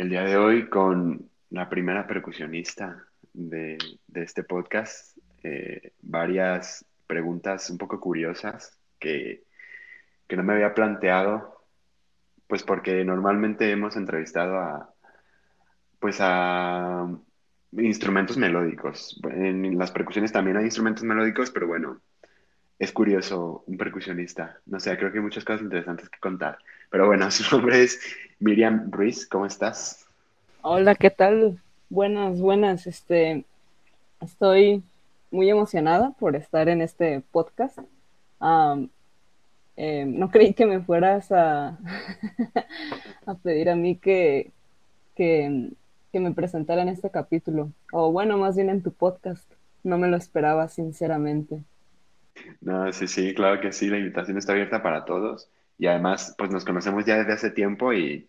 El día de hoy con la primera percusionista de, este podcast. Eh, varias preguntas un poco curiosas que, que no me había planteado pues porque normalmente hemos entrevistado a, pues a instrumentos melódicos. En las percusiones también hay instrumentos melódicos, pero bueno, es curioso un percusionista. No sé, creo que hay muchas cosas interesantes que contar. Pero bueno, su nombre es Miriam Ruiz. ¿Cómo estás? Hola, ¿qué tal? Buenas, buenas. Este, estoy muy emocionada por estar en este podcast. Eh, no creí que me fueras a, a pedir a mí que, que, me presentara en este capítulo. O bueno, más bien en tu podcast. No me lo esperaba, sinceramente. No, sí, sí, claro que sí. La invitación está abierta para todos. Y además, pues nos conocemos ya desde hace tiempo y,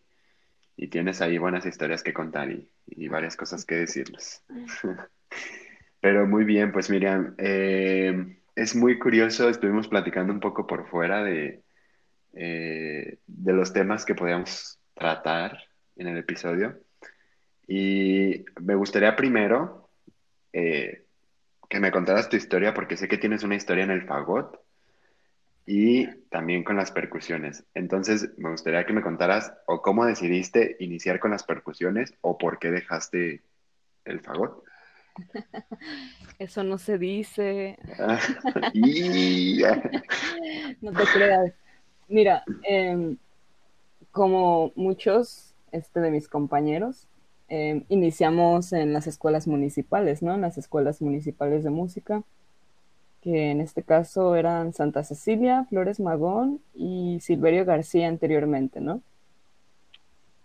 tienes ahí buenas historias que contar y, varias cosas que decirles. Pero muy bien, pues Miriam, eh, es muy curioso, estuvimos platicando un poco por fuera de, eh, de los temas que podíamos tratar en el episodio. Y me gustaría primero eh, que me contaras tu historia, porque sé que tienes una historia en el fagot y también con las percusiones. Entonces, me gustaría que me contaras o cómo decidiste iniciar con las percusiones o por qué dejaste el fagot. Eso no se dice. no te creas. Mira, em, como muchos este, de mis compañeros, em, iniciamos en las escuelas municipales, ¿no? En las escuelas municipales de música, que en este caso eran Santa Cecilia, Flores Magón y Silverio García anteriormente, ¿no?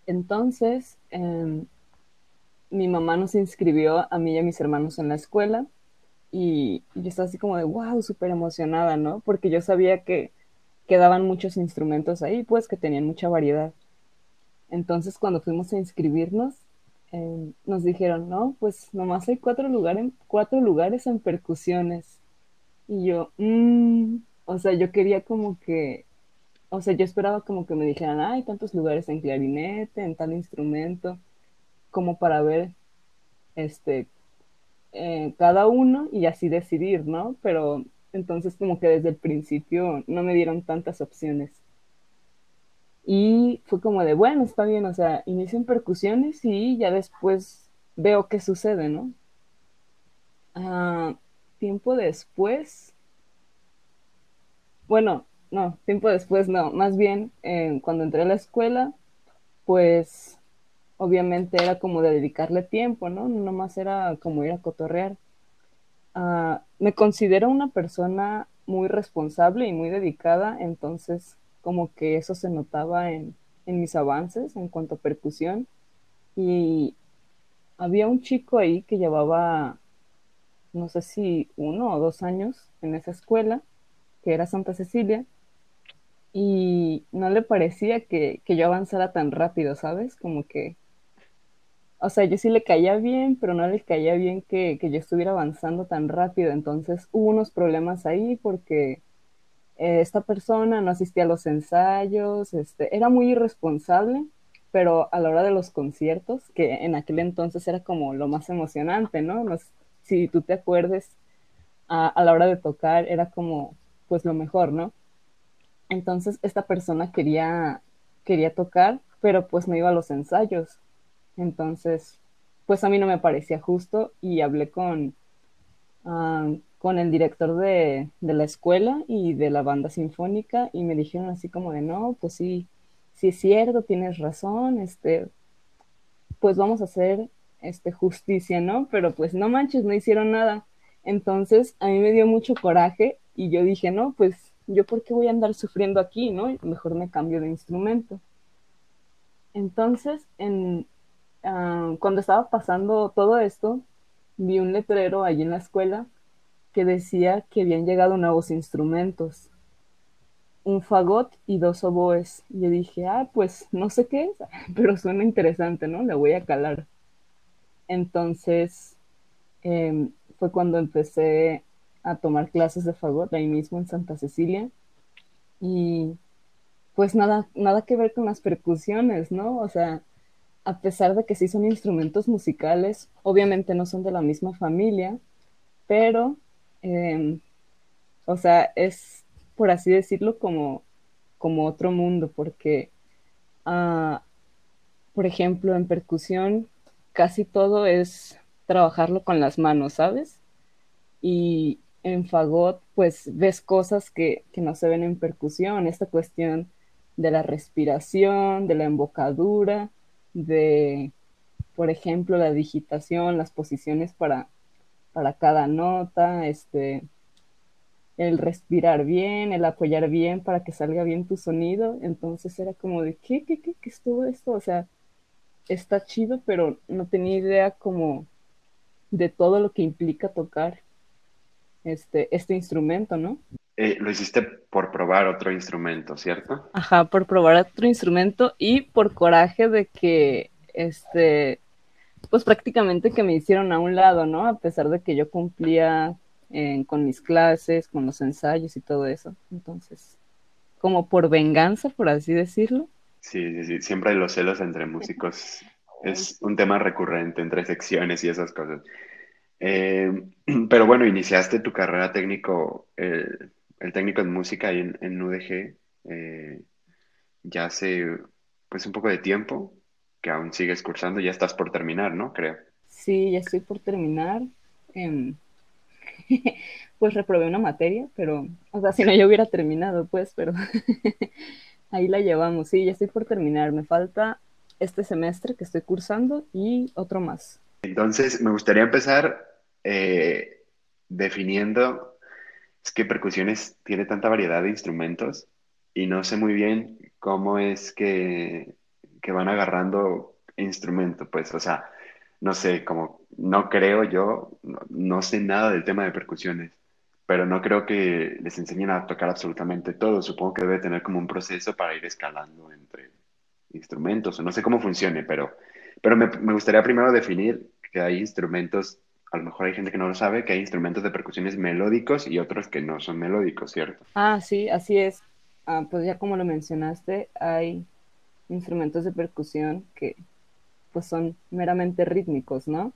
Entonces, em, mi mamá nos inscribió a mí y a mis hermanos en la escuela y yo estaba así como de, wow, súper emocionada, ¿no? Porque yo sabía que quedaban muchos instrumentos ahí, pues que tenían mucha variedad. Entonces cuando fuimos a inscribirnos, em, nos dijeron, no, pues nomás hay cuatro, lugares, cuatro lugares en percusiones. Y yo, mmm, o sea, yo quería como que, o sea, yo esperaba como que me dijeran, hay tantos lugares en clarinete, en tal instrumento como para ver este eh, cada uno y así decidir, ¿no? Pero entonces como que desde el principio no me dieron tantas opciones. Y fue como de, bueno, está bien, o sea, inicio en percusiones y ya después veo qué sucede, ¿no? Ah, tiempo después, bueno, no, tiempo después no, más bien eh, cuando entré a la escuela, pues obviamente era como de dedicarle tiempo, ¿no? No más era como ir a cotorrear. Ah, me considero una persona muy responsable y muy dedicada, entonces como que eso se notaba en, en mis avances en cuanto a percusión. Y había un chico ahí que llevaba, no sé si uno o dos años en esa escuela, que era Santa Cecilia, y no le parecía que, que yo avanzara tan rápido, ¿sabes? Como que o sea, yo sí le caía bien, pero no le caía bien que, yo estuviera avanzando tan rápido. Entonces hubo unos problemas ahí porque eh, esta persona no asistía a los ensayos, este, era muy irresponsable, pero a la hora de los conciertos, que en aquel entonces era como lo más emocionante, ¿no? Si tú te acuerdes, a, a la hora de tocar era como, pues lo mejor, ¿no? Entonces esta persona quería, quería tocar, pero pues no iba a los ensayos entonces, pues a mí no me parecía justo y hablé con, ah, con el director de, la escuela y de la banda sinfónica y me dijeron así como de, no, pues sí, sí es cierto, tienes razón, este, pues vamos a hacer este, justicia, ¿no? Pero pues no manches, no hicieron nada. Entonces a mí me dio mucho coraje y yo dije, no, pues yo por qué voy a andar sufriendo aquí, ¿no? Mejor me cambio de instrumento. Entonces, en, ah, cuando estaba pasando todo esto, vi un letrero allí en la escuela que decía que habían llegado nuevos instrumentos, un fagot y dos oboes. Yo dije, ah, pues no sé qué es, pero suena interesante, ¿no? Le voy a calar. Entonces em, fue cuando empecé a tomar clases de fagot ahí mismo en Santa Cecilia. Y pues nada, nada que ver con las percusiones, ¿no? O sea, a pesar de que sí son instrumentos musicales, obviamente no son de la misma familia, pero, em, o sea, es, por así decirlo, como, como otro mundo, porque, uh, por ejemplo, en percusión casi todo es trabajarlo con las manos, ¿sabes? Y en fagot, pues ves cosas que, que no se ven en percusión, esta cuestión de la respiración, de la embocadura, de, por ejemplo, la digitación, las posiciones para, para cada nota, este, el respirar bien, el apoyar bien para que salga bien tu sonido. Entonces era como de, ¿qué, qué, qué, qué es todo esto? O sea, está chido, pero no tenía idea como de todo lo que implica tocar este, este instrumento, ¿no? Eh, lo hiciste por probar otro instrumento, ¿cierto? Ajá, por probar otro instrumento y por coraje de que, este, pues prácticamente que me hicieron a un lado, ¿no? A pesar de que yo cumplía eh, con mis clases, con los ensayos y todo eso. Entonces, como por venganza, por así decirlo. Sí, sí, sí. Siempre los celos entre músicos. Es un tema recurrente entre secciones y esas cosas. Eh, pero bueno, iniciaste tu carrera técnico el técnico en música ahí en, UDG eh, ya hace pues un poco de tiempo que aún sigues cursando, ya estás por terminar, ¿no? Creo. Sí, ya estoy por terminar. Em, pues reprobé una materia, pero, o sea, si no yo hubiera terminado, pues, pero ahí la llevamos. Sí, ya estoy por terminar. Me falta este semestre que estoy cursando y otro más. Entonces, me gustaría empezar eh, definiendo es que percusiones tiene tanta variedad de instrumentos y no sé muy bien cómo es que, que van agarrando instrumento, pues, o sea, no sé, como no creo yo, no, sé nada del tema de percusiones, pero no creo que les enseñen a tocar absolutamente todo. Supongo que debe tener como un proceso para ir escalando entre instrumentos, o no sé cómo funcione, pero, pero me, me gustaría primero definir que hay instrumentos a lo mejor hay gente que no lo sabe, que hay instrumentos de percusiones melódicos y otros que no son melódicos, ¿cierto? Ah, sí, así es. Ah, pues ya como lo mencionaste, hay instrumentos de percusión que pues son meramente rítmicos, ¿no?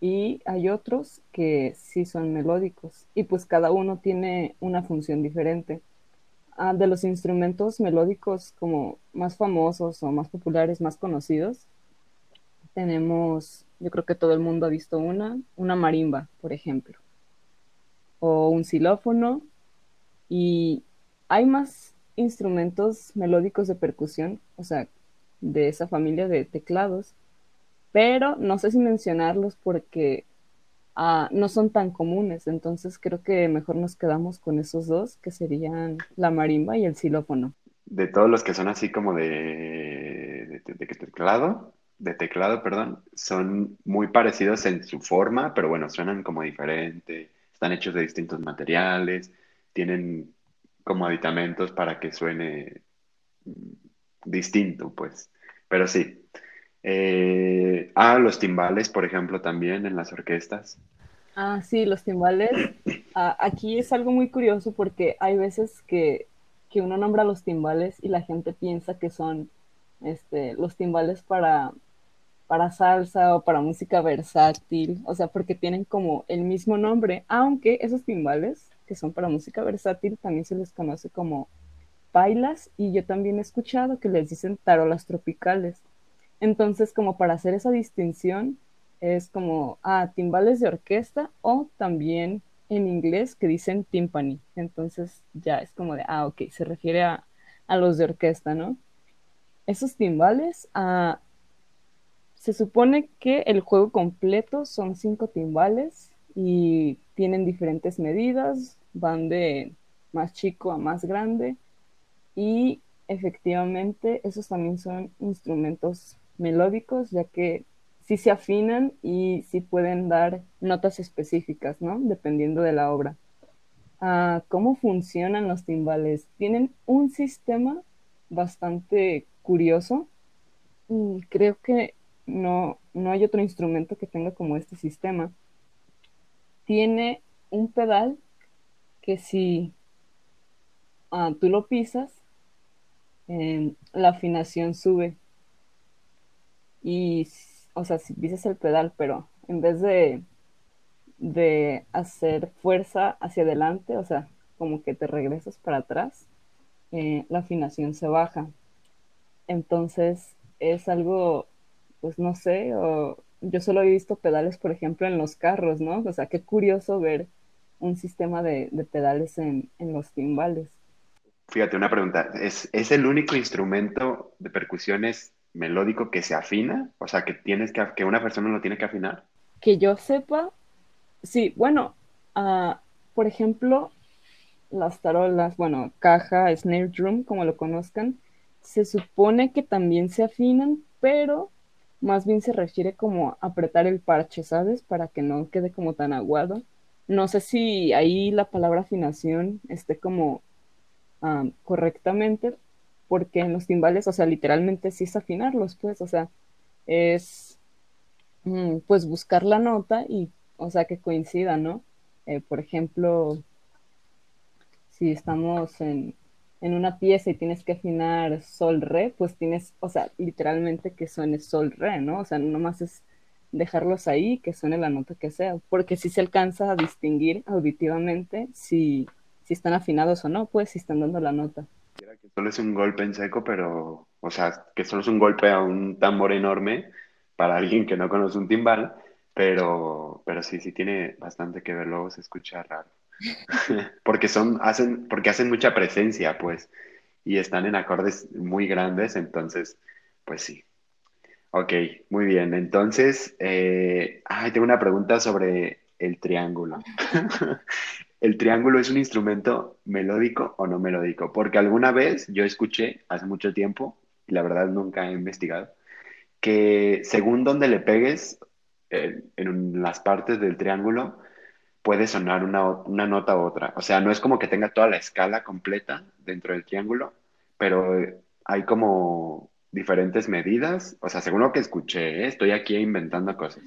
Y hay otros que sí son melódicos y pues cada uno tiene una función diferente. Ah, de los instrumentos melódicos como más famosos o más populares, más conocidos, tenemos yo creo que todo el mundo ha visto una, una marimba, por ejemplo, o un xilófono, y hay más instrumentos melódicos de percusión, o sea, de esa familia de teclados, pero no sé si mencionarlos porque ah, no son tan comunes, entonces creo que mejor nos quedamos con esos dos, que serían la marimba y el xilófono. De todos los que son así como de, de, teclado, de teclado, perdón, son muy parecidos en su forma, pero bueno, suenan como diferente, están hechos de distintos materiales, tienen como aditamentos para que suene distinto, pues. Pero sí. Eh, ah, los timbales, por ejemplo, también en las orquestas. Ah, sí, los timbales. Ah, aquí es algo muy curioso porque hay veces que, que uno nombra los timbales y la gente piensa que son este, los timbales para, para salsa o para música versátil, o sea, porque tienen como el mismo nombre, aunque esos timbales que son para música versátil también se les conoce como bailas y yo también he escuchado que les dicen tarolas tropicales. Entonces, como para hacer esa distinción, es como, ah, timbales de orquesta o también en inglés que dicen timpani. Entonces ya es como de, ah, ok, se refiere a, a los de orquesta, ¿no? Esos timbales, ah, se supone que el juego completo son cinco timbales y tienen diferentes medidas, van de más chico a más grande y efectivamente esos también son instrumentos melódicos ya que sí se afinan y sí pueden dar notas específicas, ¿no? Dependiendo de la obra. Ah, ¿Cómo funcionan los timbales? Tienen un sistema bastante curioso. Mm, creo que no, no hay otro instrumento que tenga como este sistema. Tiene un pedal que si ah, tú lo pisas, em, la afinación sube. Y, o sea, si pisas el pedal, pero en vez de, de hacer fuerza hacia adelante, o sea, como que te regresas para atrás, eh, la afinación se baja. Entonces es algo, pues no sé, o, yo solo he visto pedales, por ejemplo, en los carros, ¿no? O sea, qué curioso ver un sistema de, pedales en, los timbales. Fíjate, una pregunta. ¿Es, el único instrumento de percusiones melódico que se afina? O sea, que tienes que, que una persona lo tiene que afinar. Que yo sepa, sí, bueno, ah, por ejemplo, las tarolas, bueno, caja, snare drum, como lo conozcan, se supone que también se afinan, pero más bien se refiere como a apretar el parche, ¿sabes? Para que no quede como tan aguado. No sé si ahí la palabra afinación esté como ah, correctamente, porque en los timbales, o sea, literalmente sí es afinarlos, pues, o sea, es mm, pues buscar la nota y, o sea, que coincida, ¿no? Eh, por ejemplo, si estamos en, en una pieza y tienes que afinar sol re, pues tienes, o sea, literalmente que suene sol re, ¿no? O sea, nomás es dejarlos ahí, que suene la nota que sea, porque si se alcanza a distinguir auditivamente si, si están afinados o no, pues si están dando la nota. Que solo es un golpe en seco, pero, o sea, que solo es un golpe a un tambor enorme para alguien que no conoce un timbal, pero, pero sí, sí tiene bastante que ver, luego se escucha raro. porque son, hacen, porque hacen mucha presencia, pues, y están en acordes muy grandes, entonces, pues sí, Ok, muy bien. Entonces, eh, tengo una pregunta sobre el triángulo. ¿El triángulo es un instrumento melódico o no melódico? Porque alguna vez yo escuché, hace mucho tiempo, y la verdad nunca he investigado, que según donde le pegues eh, en las partes del triángulo, puede sonar una, una nota u otra. O sea, no es como que tenga toda la escala completa dentro del triángulo, pero hay como diferentes medidas, o sea, según lo que escuché, ¿eh? estoy aquí inventando cosas,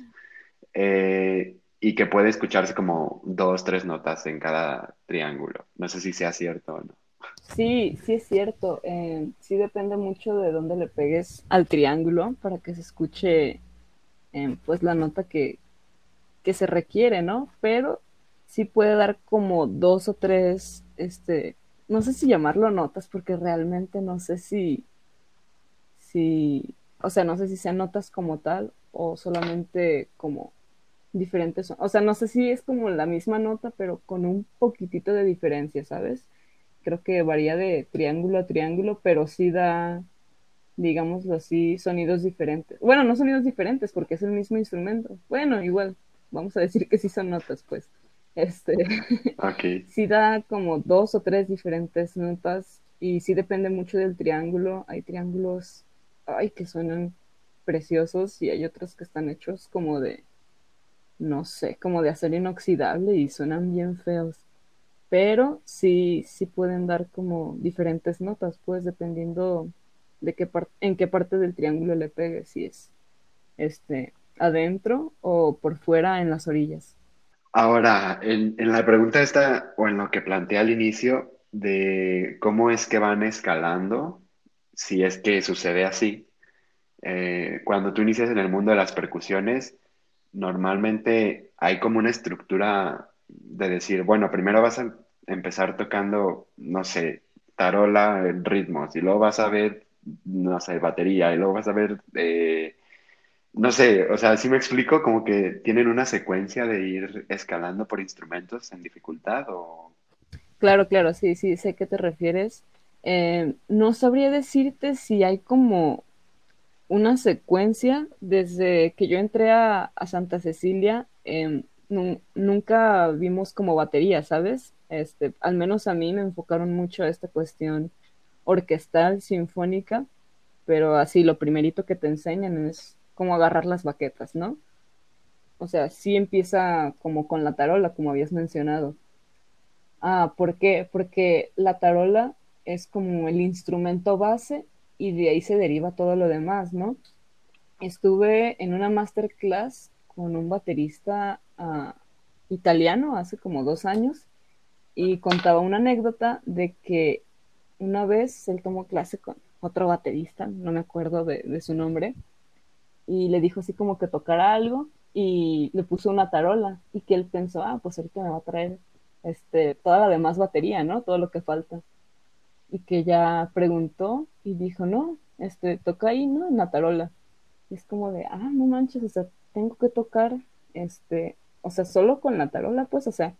eh, y que puede escucharse como dos, tres notas en cada triángulo. No sé si sea cierto o no. Sí, sí es cierto. Eh, sí depende mucho de dónde le pegues al triángulo para que se escuche pues la nota que, que se requiere, ¿no? Pero sí puede dar como dos o tres, este, no sé si llamarlo notas, porque realmente no sé si, si, o sea, no sé si sean notas como tal o solamente como diferentes, o sea, no sé si es como la misma nota, pero con un poquitito de diferencia, ¿sabes? Creo que varía de triángulo a triángulo, pero sí da, digámoslo así, sonidos diferentes. Bueno, no sonidos diferentes porque es el mismo instrumento. Bueno, igual, vamos a decir que sí son notas, pues. Este, okay. sí da como dos o tres diferentes notas y sí depende mucho del triángulo. Hay triángulos ay, que suenan preciosos y hay otros que están hechos como de, no sé, como de acero inoxidable y suenan bien feos. Pero sí, sí pueden dar como diferentes notas, pues dependiendo de qué en qué parte del triángulo le pegue, si es este adentro o por fuera en las orillas. Ahora, en, en la pregunta esta, o en lo que planteé al inicio, de cómo es que van escalando si es que sucede así. Eh, cuando tú inicias en el mundo de las percusiones, normalmente hay como una estructura de decir, bueno, primero vas a empezar tocando, no sé, tarola en ritmos, y luego vas a ver, no sé, batería, y luego vas a ver, eh, no sé, o sea, si me explico, como que tienen una secuencia de ir escalando por instrumentos en dificultad o... Claro, claro, sí, sí, sé a qué te refieres. Eh, no sabría decirte si hay como una secuencia desde que yo entré a, Santa Cecilia. Em, nunca vimos como batería, ¿sabes? Este, al menos a mí me enfocaron mucho a esta cuestión orquestal, sinfónica, pero así lo primerito que te enseñan es cómo agarrar las baquetas, ¿no? O sea, sí empieza como con la tarola, como habías mencionado. Ah, ¿por qué? Porque la tarola es como el instrumento base y de ahí se deriva todo lo demás, ¿no? Estuve en una masterclass con un baterista uh, italiano hace como dos años y contaba una anécdota de que una vez él tomó clase con otro baterista, no me acuerdo de, de su nombre, y le dijo así como que tocara algo y le puso una tarola y que él pensó, ah, pues ahorita me va a traer este, toda la demás batería, ¿no? Todo lo que falta. Y que ya preguntó y dijo, no, este, toca ahí, ¿no? En la tarola. Y es como de, ah, no manches, o sea, tengo que tocar, este, o sea, solo con la tarola, pues, o sea,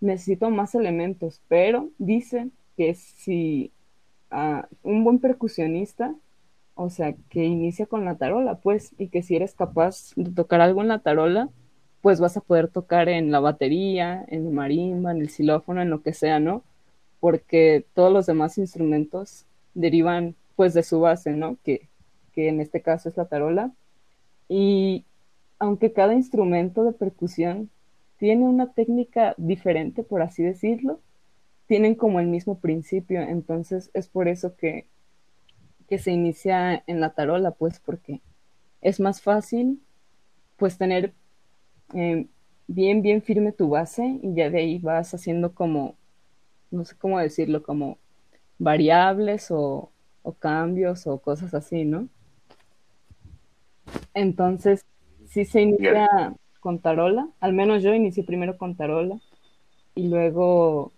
necesito más elementos, pero dice que si ah, un buen percusionista o sea, que inicia con la tarola, pues, y que si eres capaz de tocar algo en la tarola, pues vas a poder tocar en la batería, en el marimba, en el xilófono, en lo que sea, ¿no? Porque todos los demás instrumentos derivan, pues, de su base, ¿no? Que, que en este caso es la tarola. Y aunque cada instrumento de percusión tiene una técnica diferente, por así decirlo, tienen como el mismo principio, entonces es por eso que que se inicia en la tarola, pues porque es más fácil pues tener eh, bien, bien firme tu base y ya de ahí vas haciendo como, no sé cómo decirlo, como variables o, o cambios o cosas así, ¿no? Entonces, sí se inicia con tarola, al menos yo inicié primero con tarola y luego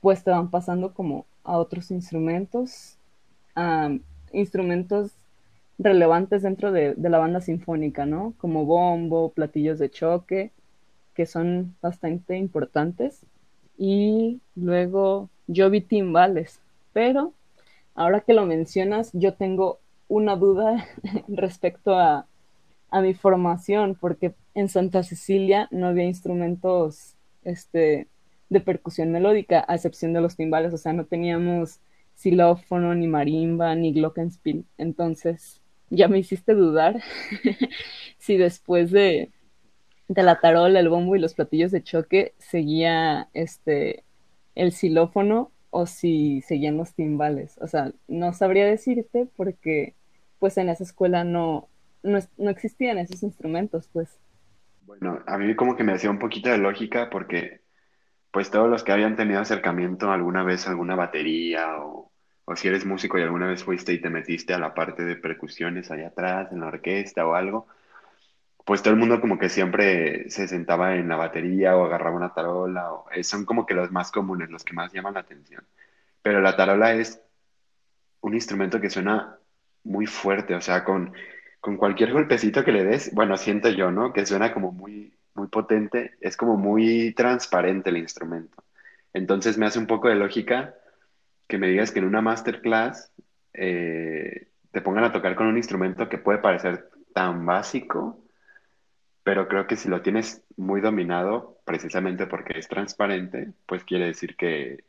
pues te van pasando como a otros instrumentos instrumentos relevantes dentro de, la banda sinfónica, ¿no? Como bombo, platillos de choque, que son bastante importantes. Y luego yo vi timbales, pero ahora que lo mencionas, yo tengo una duda respecto a, a mi formación, porque en Santa Cecilia no había instrumentos este, de percusión melódica, a excepción de los timbales, o sea, no teníamos xilófono, ni marimba, ni glockenspiel. Entonces, ya me hiciste dudar si después de, de la tarola, el bombo y los platillos de choque seguía este el xilófono o si seguían los timbales. O sea, no sabría decirte porque pues en esa escuela no, no, no existían esos instrumentos, pues. Bueno, a mí como que me hacía un poquito de lógica porque pues todos los que habían tenido acercamiento alguna vez a alguna batería o, o si eres músico y alguna vez fuiste y te metiste a la parte de percusiones allá atrás, en la orquesta o algo, pues todo el mundo como que siempre se sentaba en la batería o agarraba una tarola, o, eh, son como que los más comunes, los que más llaman la atención. Pero la tarola es un instrumento que suena muy fuerte, o sea, con, con cualquier golpecito que le des, bueno, siento yo, ¿no? Que suena como muy, muy potente, es como muy transparente el instrumento. Entonces me hace un poco de lógica que me digas que en una masterclass eh, te pongan a tocar con un instrumento que puede parecer tan básico, pero creo que si lo tienes muy dominado, precisamente porque es transparente, pues quiere decir que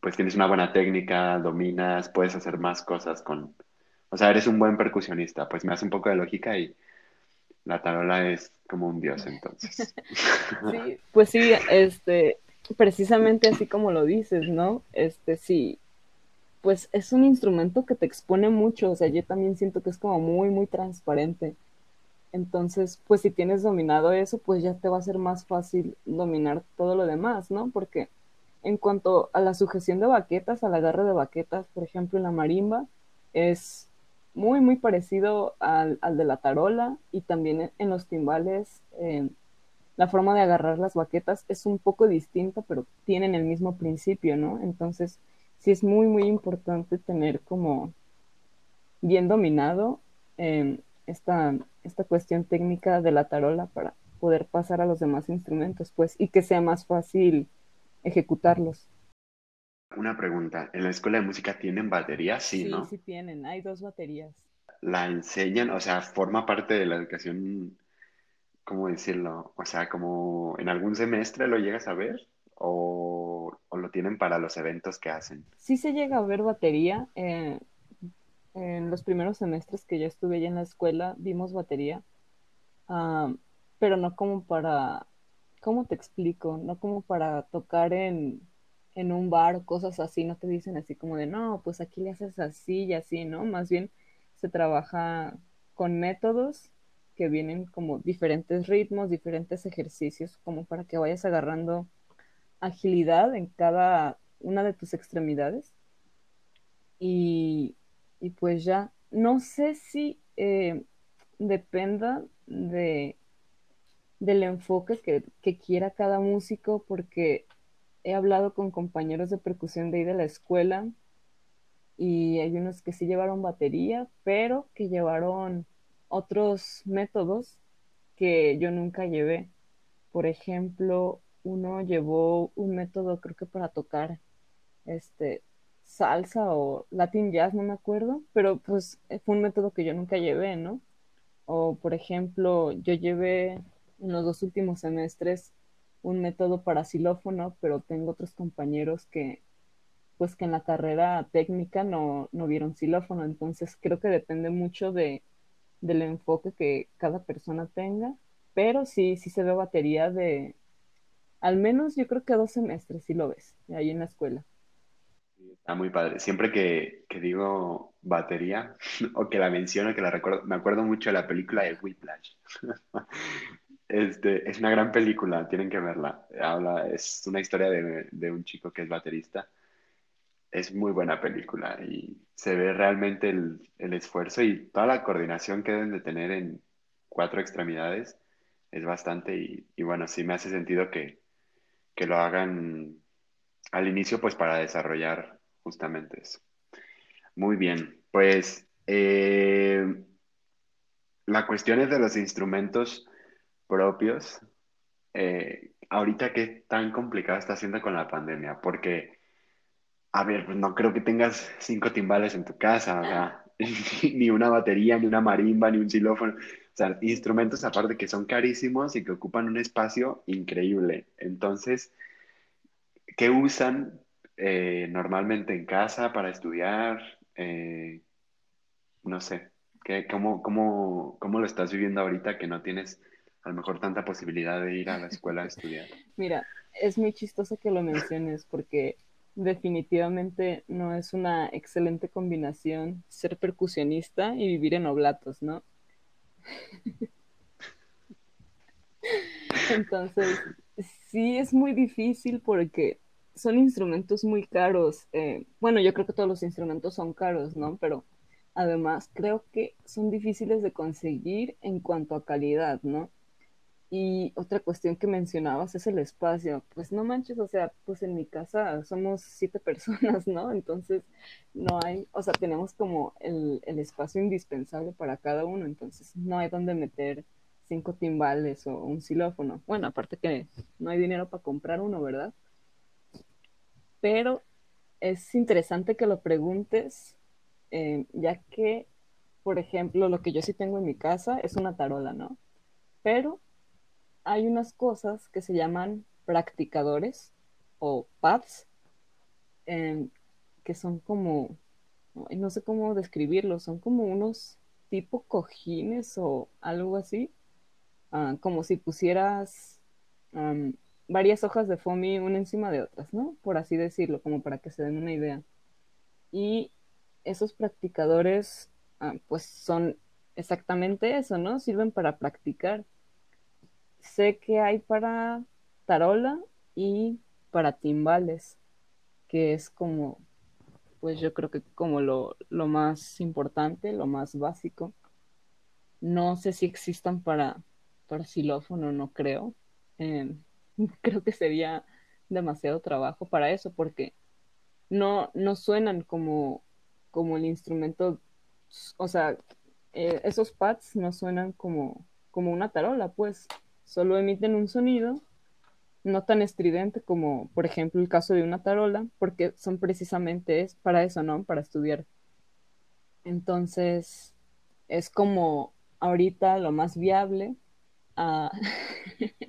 pues tienes una buena técnica, dominas, puedes hacer más cosas con... O sea, eres un buen percusionista, pues me hace un poco de lógica y la tarola es como un dios entonces. Sí, pues sí, este, precisamente así como lo dices, ¿no? Este sí, pues es un instrumento que te expone mucho, o sea, yo también siento que es como muy, muy transparente. Entonces, pues si tienes dominado eso, pues ya te va a ser más fácil dominar todo lo demás, ¿no? Porque en cuanto a la sujeción de baquetas, al agarre de baquetas, por ejemplo, en la marimba, es muy, muy parecido al, al de la tarola y también en los timbales. La forma de agarrar las baquetas es un poco distinta, pero tienen el mismo principio, ¿no? Entonces, sí es muy, muy importante tener como bien dominado em, esta, esta cuestión técnica de la tarola para poder pasar a los demás instrumentos, pues, y que sea más fácil ejecutarlos. Una pregunta, ¿en la escuela de música tienen baterías? Sí, sí, ¿no? Sí, tienen, hay dos baterías. ¿La enseñan? O sea, ¿forma parte de la educación ¿cómo decirlo? O sea, como en algún semestre lo llegas a ver o, lo tienen para los eventos que hacen. Sí se llega a ver batería. Eh, en los primeros semestres que yo estuve ya en la escuela, vimos batería, uh, pero no como para, ¿cómo te explico? No como para tocar en, en un bar, cosas así, no te dicen así como de, no, pues aquí le haces así y así, ¿no? Más bien se trabaja con métodos que vienen como diferentes ritmos, diferentes ejercicios, como para que vayas agarrando agilidad en cada una de tus extremidades. Y, y pues ya, no sé si eh, dependa de, del enfoque que, que, quiera cada músico, porque he hablado con compañeros de percusión de ahí de la escuela y hay unos que sí llevaron batería, pero que llevaron otros métodos que yo nunca llevé. Por ejemplo, uno llevó un método, creo que para tocar este salsa o latin jazz, no me acuerdo, pero pues fue un método que yo nunca llevé, ¿no? O por ejemplo, yo llevé en los dos últimos semestres un método para xilófono, pero tengo otros compañeros que pues que en la carrera técnica no, no vieron xilófono, entonces creo que depende mucho de, del enfoque que cada persona tenga, pero sí, sí se ve batería de, al menos yo creo que dos semestres, si lo ves, ahí en la escuela. Está muy padre. Siempre que, que, digo batería, o que la menciono, que la recuerdo, me acuerdo mucho de la película de Whiplash. Este, es una gran película, tienen que verla. Habla, es una historia de, de un chico que es baterista es muy buena película y se ve realmente el, el, esfuerzo y toda la coordinación que deben de tener en cuatro extremidades es bastante y, y bueno, sí me hace sentido que, que, lo hagan al inicio pues para desarrollar justamente eso. Muy bien, pues eh, la cuestión es de los instrumentos propios. Eh, ahorita qué tan complicado está siendo con la pandemia, porque a ver, pues no creo que tengas cinco timbales en tu casa, ni una batería, ni una marimba, ni un xilófono. O sea, instrumentos aparte que son carísimos y que ocupan un espacio increíble. Entonces, ¿qué usan eh, normalmente en casa para estudiar? Eh, no sé, ¿qué, cómo, cómo, ¿cómo lo estás viviendo ahorita que no tienes a lo mejor tanta posibilidad de ir a la escuela a estudiar? Mira, es muy chistoso que lo menciones porque definitivamente no es una excelente combinación ser percusionista y vivir en oblatos, ¿no? Entonces, sí es muy difícil porque son instrumentos muy caros. Eh, bueno, yo creo que todos los instrumentos son caros, ¿no? Pero además creo que son difíciles de conseguir en cuanto a calidad, ¿no? Y otra cuestión que mencionabas es el espacio. Pues no manches, o sea, pues en mi casa somos siete personas, ¿no? Entonces no hay, o sea, tenemos como el, el espacio indispensable para cada uno, entonces no hay donde meter cinco timbales o un xilófono. Bueno, aparte que no hay dinero para comprar uno, ¿verdad? Pero es interesante que lo preguntes, eh, ya que, por ejemplo, lo que yo sí tengo en mi casa es una tarola, ¿no? Pero hay unas cosas que se llaman practicadores o pads, em, que son como, no sé cómo describirlos, son como unos tipo cojines o algo así, ah, como si pusieras varias hojas de foamy una encima de otras, ¿no? Por así decirlo, como para que se den una idea. Y esos practicadores, ah, pues son exactamente eso, ¿no? Sirven para practicar sé que hay para tarola y para timbales, que es como, pues yo creo que como lo, lo más importante, lo más básico. No sé si existan para, para xilófono, no creo. Em, creo que sería demasiado trabajo para eso, porque no, no suenan como, como el instrumento, o sea, eh, esos pads no suenan como, como una tarola, pues solo emiten un sonido no tan estridente como, por ejemplo, el caso de una tarola, porque son precisamente es para eso, ¿no? Para estudiar. Entonces, es como ahorita lo más viable. Ah,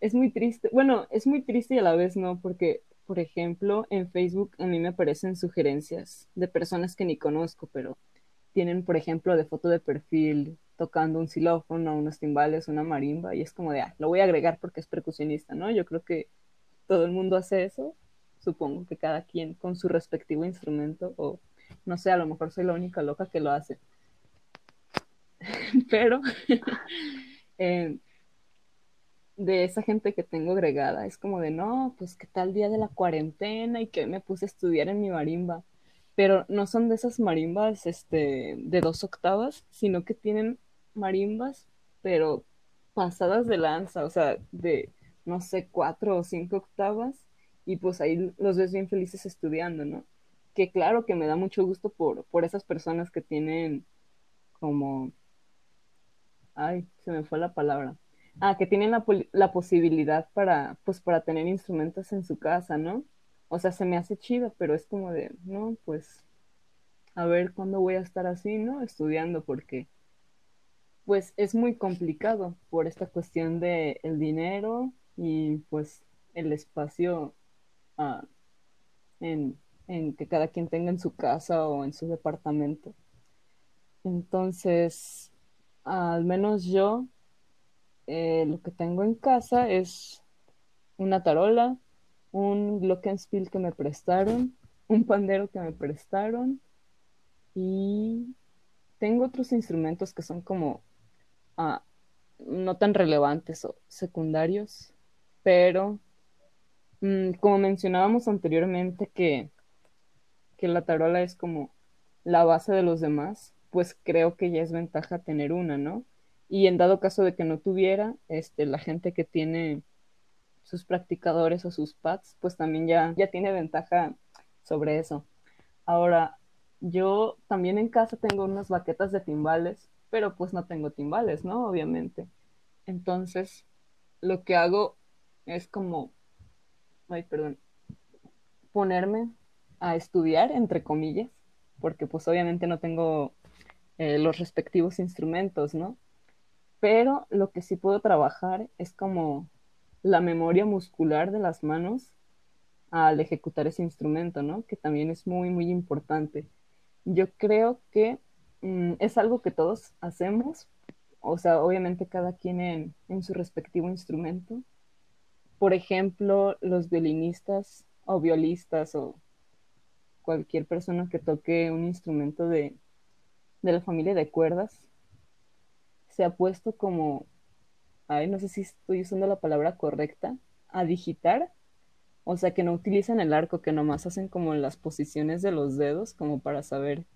es muy triste. Bueno, es muy triste y a la vez no, porque por ejemplo, en Facebook a mí me aparecen sugerencias de personas que ni conozco, pero tienen, por ejemplo, de foto de perfil tocando un xilófono, unos timbales, una marimba, y es como de, ah, lo voy a agregar porque es percusionista, ¿no? Yo creo que todo el mundo hace eso, supongo que cada quien con su respectivo instrumento, o no sé, a lo mejor soy la única loca que lo hace. Pero eh, de esa gente que tengo agregada, es como de, no, pues qué tal día de la cuarentena y que me puse a estudiar en mi marimba. Pero no son de esas marimbas este, de dos octavas, sino que tienen marimbas, pero pasadas de lanza, o sea, de, no sé, cuatro o cinco octavas, y pues ahí los ves bien felices estudiando, ¿no? Que claro que me da mucho gusto por, por esas personas que tienen como ay, se me fue la palabra. Ah, que tienen la, posibilidad para, pues, para tener instrumentos en su casa, ¿no? O sea, se me hace chido, pero es como de, no, pues, a ver cuándo voy a estar así, ¿no? Estudiando, porque, pues, es muy complicado por esta cuestión de el dinero y, pues, el espacio ah, en, en que cada quien tenga en su casa o en su departamento. Entonces, al menos yo, eh, lo que tengo en casa es una tarola, un glockenspiel que me prestaron, un pandero que me prestaron y tengo otros instrumentos que son como ah, no tan relevantes o secundarios, pero mm, como mencionábamos anteriormente que, que la tarola es como la base de los demás, pues creo que ya es ventaja tener una, ¿no? Y en dado caso de que no tuviera, este, la gente que tiene sus practicadores o sus pads, pues también ya, ya tiene ventaja sobre eso. Ahora, yo también en casa tengo unas baquetas de timbales, pero pues no tengo timbales, ¿no? Obviamente. Entonces, lo que hago es como, ay, perdón, ponerme a estudiar, entre comillas, porque pues obviamente no tengo eh, los respectivos instrumentos, ¿no? Pero lo que sí puedo trabajar es como la memoria muscular de las manos al ejecutar ese instrumento, ¿no? Que también es muy, muy importante. Yo creo que mm, es algo que todos hacemos, o sea, obviamente cada quien en, en su respectivo instrumento. Por ejemplo, los violinistas o violistas o cualquier persona que toque un instrumento de, de la familia de cuerdas se ha puesto como, ay, no sé si estoy usando la palabra correcta, a digitar, o sea, que no utilizan el arco, que nomás hacen como las posiciones de los dedos, como para saber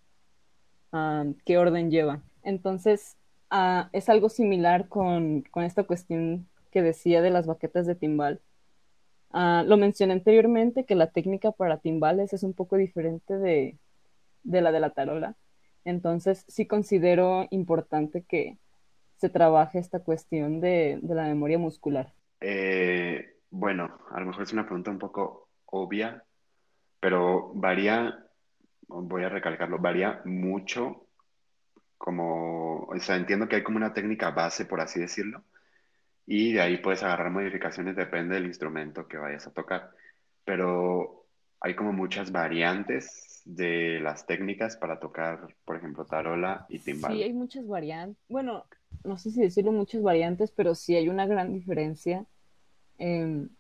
ah, qué orden lleva. Entonces, ah, es algo similar con, esta cuestión que decía de las baquetas de timbal. Ah, lo mencioné anteriormente que la técnica para timbales es un poco diferente de, de la de la tarola. Entonces, sí considero importante que se trabaje esta cuestión de, la memoria muscular. Eh, bueno, a lo mejor es una pregunta un poco obvia, pero varía, voy a recalcarlo, varía mucho como, o sea, entiendo que hay como una técnica base, por así decirlo, y de ahí puedes agarrar modificaciones, depende del instrumento que vayas a tocar, pero hay como muchas variantes de las técnicas para tocar, por ejemplo, tarola y timbal. Sí, hay muchas variantes. Bueno, no sé si decirlo muchas variantes, pero sí hay una gran diferencia en,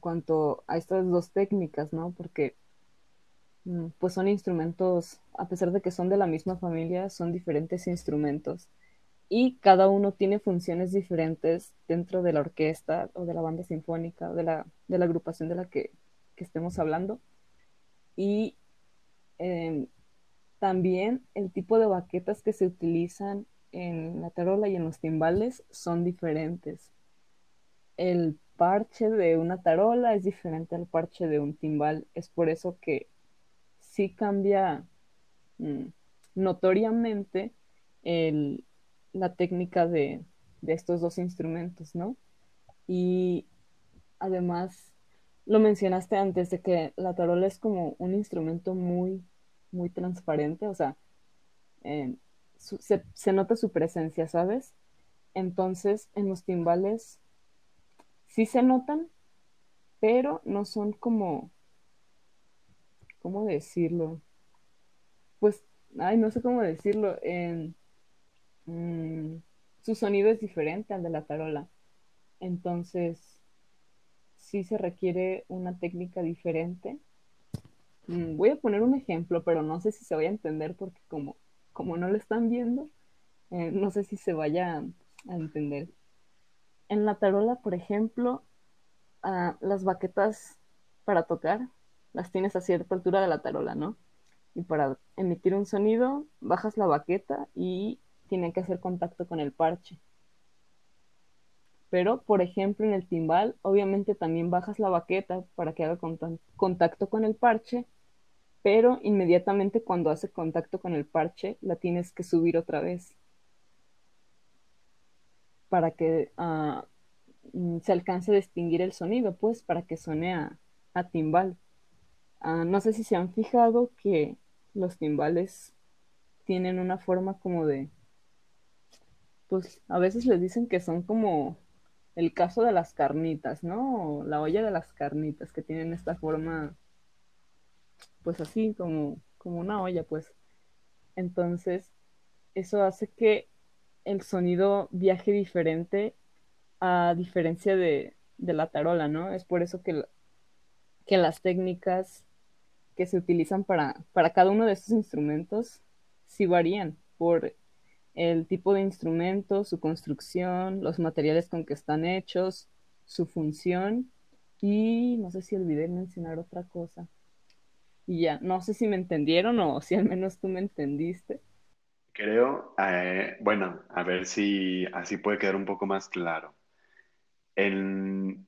cuanto a estas dos técnicas, ¿no? Porque mm, pues son instrumentos, a pesar de que son de la misma familia, son diferentes instrumentos y cada uno tiene funciones diferentes dentro de la orquesta o de la banda sinfónica o de la, de la agrupación de la que, que estemos hablando. Y Em, también el tipo de baquetas que se utilizan en la tarola y en los timbales son diferentes. El parche de una tarola es diferente al parche de un timbal. Es por eso que sí cambia mm, notoriamente la técnica de, de estos dos instrumentos, ¿no? Y además lo mencionaste antes de que la tarola es como un instrumento muy, muy transparente, o sea, eh, se, nota su presencia, ¿sabes? Entonces, en los timbales sí se notan, pero no son como, ¿cómo decirlo? Pues, ay, no sé cómo decirlo. Mm, su sonido es diferente al de la tarola. Entonces, sí se requiere una técnica diferente. Mm, voy a poner un ejemplo, pero no sé si se vaya a entender porque como, como no lo están viendo, eh, no sé si se vaya a entender. En la tarola, por ejemplo, ah, las baquetas para tocar las tienes a cierta altura de la tarola, ¿no? Y para emitir un sonido, bajas la baqueta y tiene que hacer contacto con el parche. Pero, por ejemplo, en el timbal, obviamente también bajas la baqueta para que haga contacto con el parche, pero inmediatamente cuando hace contacto con el parche, la tienes que subir otra vez para que uh, se alcance a distinguir el sonido, pues para que suene a, timbal. Uh, no sé si se han fijado que los timbales tienen una forma como de, pues a veces les dicen que son como el caso de las carnitas, ¿no? la olla de las carnitas, que tienen esta forma, pues así, como, como una olla, pues. Entonces, eso hace que el sonido viaje diferente a diferencia de, la tarola, ¿no? Es por eso que, que las técnicas que se utilizan para, para cada uno de estos instrumentos sí varían por el tipo de instrumento, su construcción, los materiales con que están hechos, su función y no sé si olvidé mencionar otra cosa. Y ya, no sé si me entendieron o si al menos tú me entendiste. Creo, eh, bueno, a ver si así puede quedar un poco más claro. En,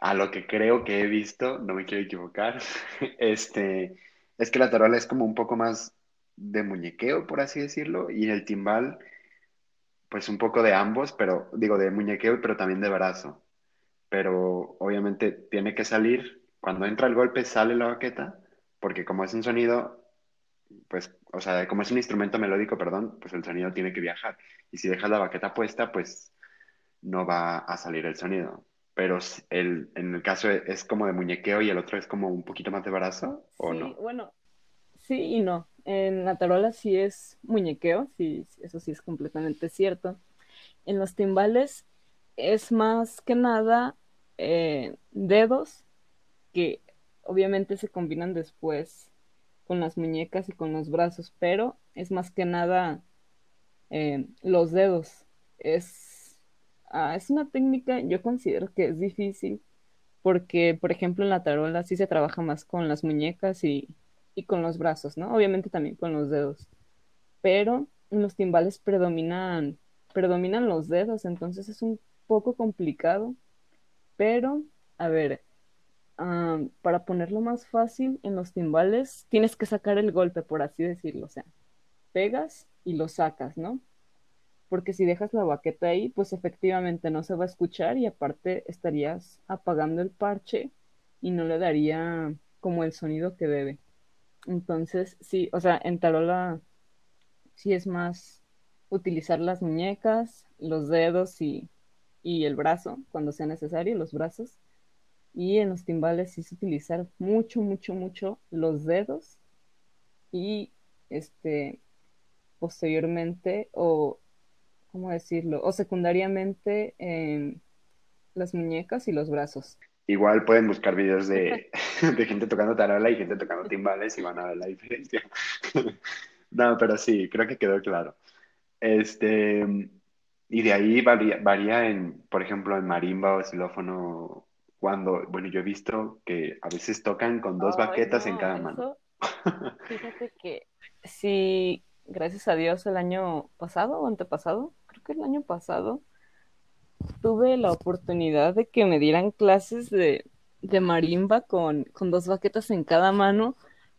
a lo que creo que he visto, no me quiero equivocar, este, es que la tarola es como un poco más de muñequeo, por así decirlo, y el timbal, pues un poco de ambos, pero digo de muñequeo, pero también de brazo. Pero obviamente tiene que salir, cuando entra el golpe sale la baqueta, porque como es un sonido, pues, o sea, como es un instrumento melódico, perdón, pues el sonido tiene que viajar. Y si dejas la baqueta puesta, pues no va a salir el sonido. Pero el, en el caso es como de muñequeo y el otro es como un poquito más de brazo, ¿o sí, no? Bueno, sí y no. En la tarola sí es muñequeo, sí, eso sí es completamente cierto. En los timbales es más que nada eh, dedos que obviamente se combinan después con las muñecas y con los brazos, pero es más que nada eh, los dedos. Es, ah, es una técnica, yo considero que es difícil, porque, por ejemplo, en la tarola sí se trabaja más con las muñecas y, y con los brazos, ¿no? Obviamente también con los dedos, pero en los timbales predominan, predominan los dedos, entonces es un poco complicado, pero, a ver, para ponerlo más fácil, en los timbales tienes que sacar el golpe, por así decirlo. O sea, pegas y lo sacas, ¿no? Porque si dejas la baqueta ahí, pues efectivamente no se va a escuchar y aparte estarías apagando el parche y no le daría como el sonido que debe. Entonces, sí, o sea, en tarola sí es más utilizar las muñecas, los dedos y, y el brazo cuando sea necesario, los brazos y en los timbales es utilizar mucho, mucho, mucho los dedos y este posteriormente o cómo decirlo o secundariamente en las muñecas y los brazos. Igual pueden buscar videos de, de gente tocando tarola y gente tocando timbales y van a ver la diferencia. no, pero sí, creo que quedó claro. Este, y de ahí varía, varía en, por ejemplo, en marimba o xilófono cuando, bueno, yo he visto que a veces tocan con dos baquetas en cada mano. Fíjate que sí, gracias a Dios el año pasado o antepasado, creo que el año pasado, tuve la oportunidad de que me dieran clases de, de marimba con, con dos baquetas en cada mano,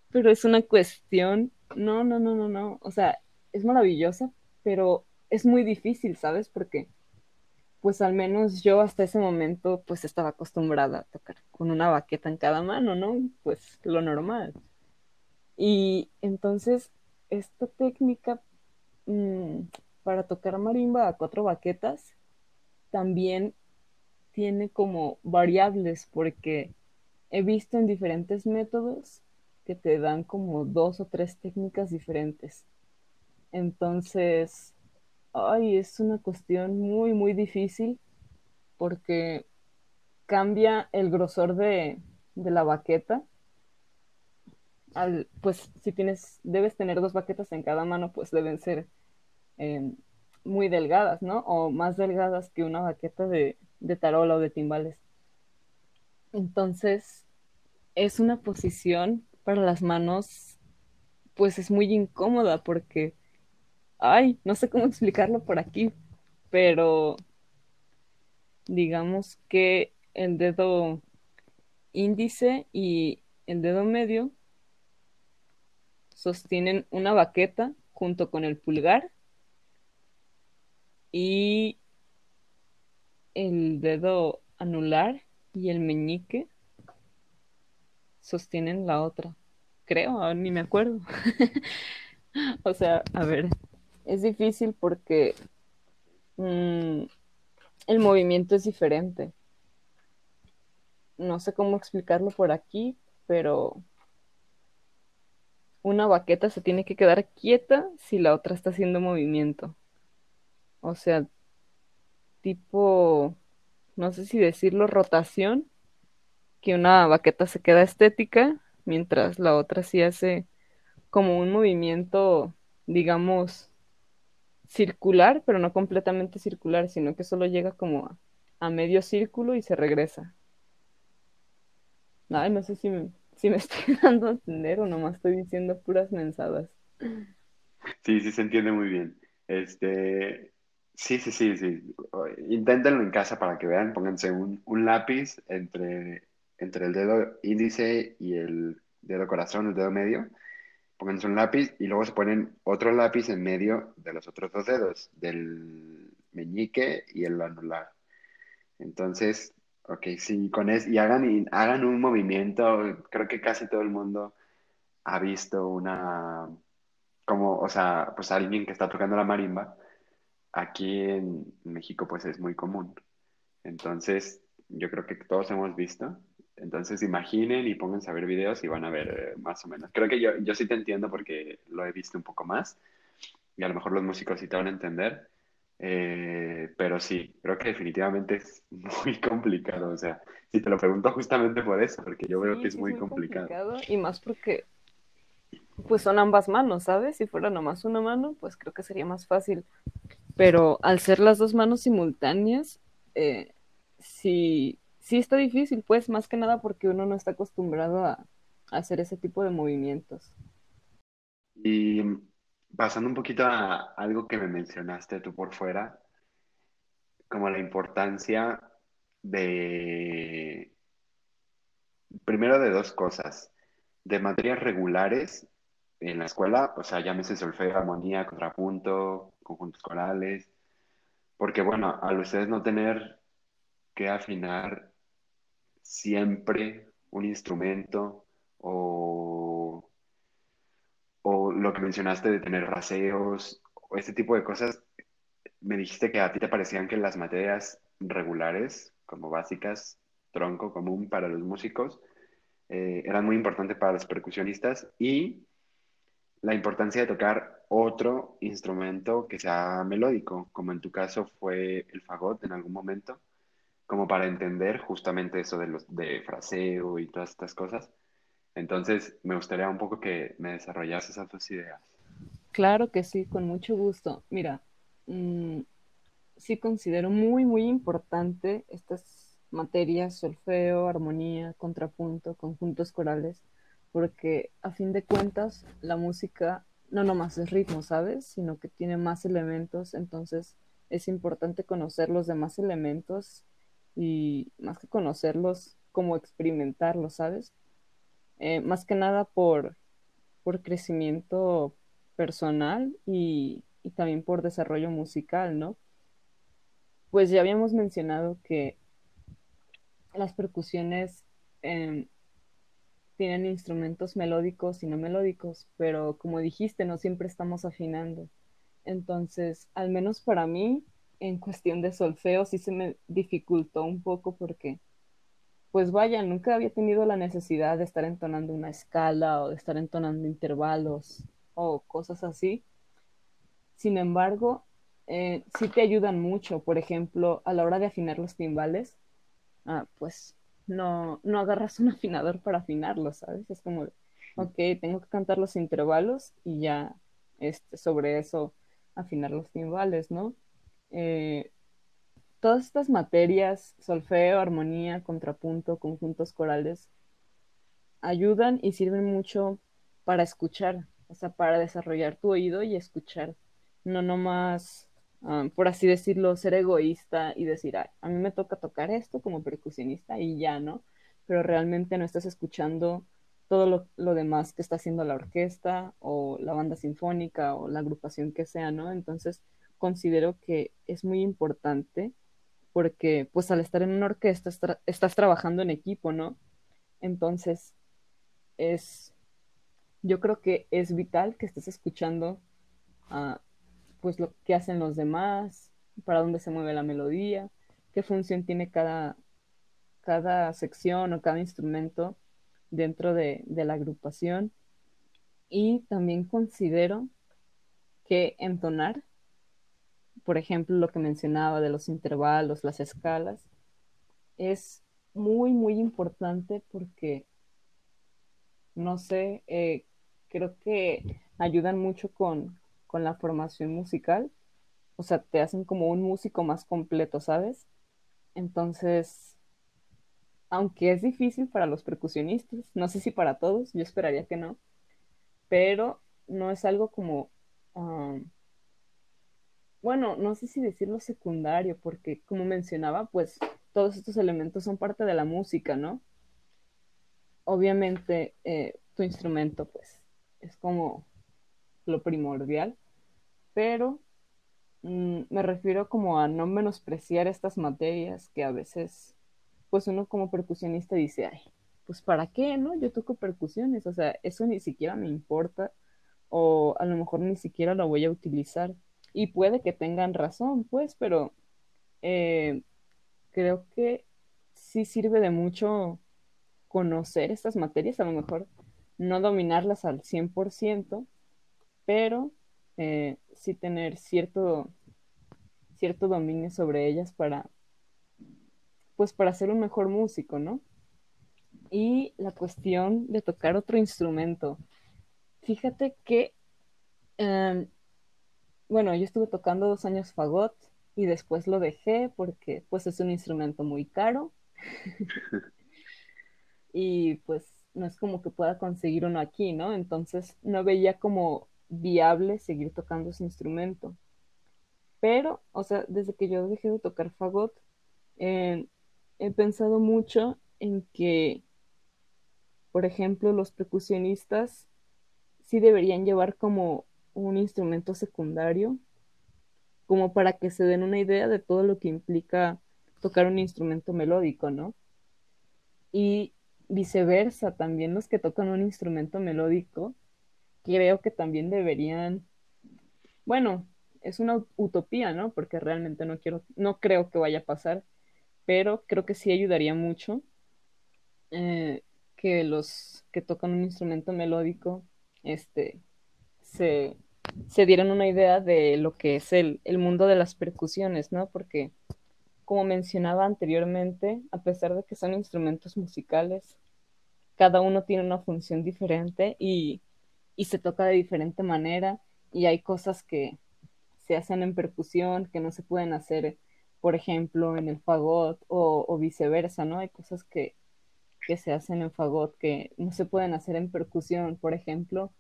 pero es una cuestión, no, no, no, no, no, o sea, es maravillosa, pero es muy difícil, ¿sabes? Porque pues al menos yo hasta ese momento pues estaba acostumbrada a tocar con una baqueta en cada mano, ¿no? Pues lo normal. Y entonces esta técnica mm, para tocar marimba a cuatro baquetas también tiene como variables porque he visto en diferentes métodos que te dan como dos o tres técnicas diferentes. Entonces, ay, es una cuestión muy, muy difícil porque cambia el grosor de, de la baqueta. Al, pues si tienes, debes tener dos baquetas en cada mano, pues deben ser eh, muy delgadas, ¿no? O más delgadas que una baqueta de, de tarola o de timbales. Entonces, es una posición para las manos, pues es muy incómoda porque, ay, no sé cómo explicarlo por aquí, pero digamos que el dedo índice y el dedo medio sostienen una baqueta junto con el pulgar y el dedo anular y el meñique sostienen la otra. Creo, ni me acuerdo. o sea, a ver, es difícil porque mmm, el movimiento es diferente. No sé cómo explicarlo por aquí, pero una baqueta se tiene que quedar quieta si la otra está haciendo movimiento. O sea, tipo, no sé si decirlo, rotación, que una baqueta se queda estética, mientras la otra sí hace como un movimiento, digamos, circular, pero no completamente circular, sino que solo llega como a, a medio círculo y se regresa. Ay, no sé si me, si me estoy dando a entender o nomás estoy diciendo puras mensadas. Sí, sí se entiende muy bien. Este, sí, sí, sí, sí. Inténtenlo en casa para que vean, pónganse un, un lápiz entre, entre el dedo índice y el dedo corazón, el dedo medio. Pónganse un lápiz y luego se ponen otro lápiz en medio de los otros dos dedos, del meñique y el anular. Entonces, ok, sí, con eso, y hagan, hagan un movimiento, creo que casi todo el mundo ha visto una, como, o sea, pues alguien que está tocando la marimba, aquí en México pues es muy común. Entonces, yo creo que todos hemos visto. Entonces, imaginen y pónganse a ver videos y van a ver eh, más o menos. Creo que yo, yo sí te entiendo porque lo he visto un poco más y a lo mejor los músicos sí te van a entender. Eh, pero sí, creo que definitivamente es muy complicado. O sea, si te lo pregunto justamente por eso, porque yo veo Sí, que es sí muy complicado. Y más porque, pues son ambas manos, ¿sabes? Si fuera nomás una mano, pues creo que sería más fácil. Pero al ser las dos manos simultáneas, eh, sí, sí está difícil, pues más que nada porque uno no está acostumbrado a, hacer ese tipo de movimientos. Y pasando un poquito a algo que me mencionaste tú por fuera, como la importancia de, primero de dos cosas, de materias regulares en la escuela, o sea, llámese solfeo, armonía, contrapunto, conjuntos corales, porque bueno, al ustedes no tener que afinar siempre un instrumento o, o lo que mencionaste de tener raseos o este tipo de cosas, me dijiste que a ti te parecían que las materias regulares, como básicas, tronco común para los músicos, eh, eran muy importantes para los percusionistas y la importancia de tocar otro instrumento que sea melódico, como en tu caso fue el fagot en algún momento, como para entender justamente eso de los de fraseo y todas estas cosas. Entonces, me gustaría un poco que me desarrollases esas dos ideas. Claro que sí, con mucho gusto. Mira, mm, sí considero muy, muy importante estas materias, solfeo, armonía, contrapunto, conjuntos corales, porque a fin de cuentas la música no nomás es ritmo, ¿sabes? Sino que tiene más elementos, entonces es importante conocer los demás elementos y más que conocerlos, como experimentarlos, ¿sabes? Eh, más que nada por, por crecimiento personal y, también por desarrollo musical, ¿no? Pues ya habíamos mencionado que las percusiones eh, tienen instrumentos melódicos y no melódicos, pero como dijiste, no siempre estamos afinando. Entonces, al menos para mí, en cuestión de solfeo sí se me dificultó un poco porque, pues vaya, nunca había tenido la necesidad de estar entonando una escala o de estar entonando intervalos o cosas así. Sin embargo, eh, sí te ayudan mucho. Por ejemplo, a la hora de afinar los timbales, ah, pues no, no agarras un afinador para afinarlos, ¿sabes? Es como, ok, tengo que cantar los intervalos y ya este, sobre eso afinar los timbales, ¿no? Eh, todas estas materias, solfeo, armonía, contrapunto, conjuntos corales, ayudan y sirven mucho para escuchar, o sea, para desarrollar tu oído y escuchar, no nomás, um, por así decirlo, ser egoísta y decir, a mí me toca tocar esto como percusionista y ya, ¿no? Pero realmente no estás escuchando todo lo, lo, demás que está haciendo la orquesta o la banda sinfónica o la agrupación que sea, ¿no? Entonces, considero que es muy importante porque pues al estar en una orquesta estás trabajando en equipo, ¿no? Entonces, es, yo creo que es vital que estés escuchando uh, pues lo que hacen los demás, para dónde se mueve la melodía, qué función tiene cada, cada sección o cada instrumento dentro de, de la agrupación. Y también considero que entonar por ejemplo, lo que mencionaba de los intervalos, las escalas, es muy, muy importante porque, no sé, eh, creo que ayudan mucho con, con la formación musical. O sea, te hacen como un músico más completo, ¿sabes? Entonces, aunque es difícil para los percusionistas, no sé si para todos, yo esperaría que no, pero no es algo como um, bueno, no sé si decirlo secundario, porque como mencionaba, pues todos estos elementos son parte de la música, ¿no? Obviamente eh, tu instrumento, pues, es como lo primordial, pero mm, me refiero como a no menospreciar estas materias que a veces, pues uno como percusionista dice, ay, pues ¿para qué, no? Yo toco percusiones, o sea, eso ni siquiera me importa, o a lo mejor ni siquiera lo voy a utilizar y puede que tengan razón, pues, pero eh, creo que sí sirve de mucho conocer estas materias, a lo mejor no dominarlas al 100%, pero eh, sí tener cierto, cierto dominio sobre ellas para, pues, para ser un mejor músico, ¿no? Y la cuestión de tocar otro instrumento. Fíjate que em, bueno, yo estuve tocando dos años fagot y después lo dejé porque pues es un instrumento muy caro y pues no es como que pueda conseguir uno aquí, ¿no? Entonces no veía como viable seguir tocando ese instrumento. Pero, o sea, desde que yo dejé de tocar fagot, eh, he pensado mucho en que, por ejemplo, los percusionistas sí deberían llevar como un instrumento secundario, como para que se den una idea de todo lo que implica tocar un instrumento melódico, ¿no? Y viceversa, también los que tocan un instrumento melódico, creo que también deberían, bueno, es una utopía, ¿no? Porque realmente no quiero, no creo que vaya a pasar, pero creo que sí ayudaría mucho eh, que los que tocan un instrumento melódico, este, se, se dieron una idea de lo que es el, el mundo de las percusiones, ¿no? Porque, como mencionaba anteriormente, a pesar de que son instrumentos musicales, cada uno tiene una función diferente y, y se toca de diferente manera y hay cosas que se hacen en percusión que no se pueden hacer, por ejemplo, en el fagot o, viceversa, ¿no? Hay cosas que, que se hacen en fagot que no se pueden hacer en percusión, por ejemplo,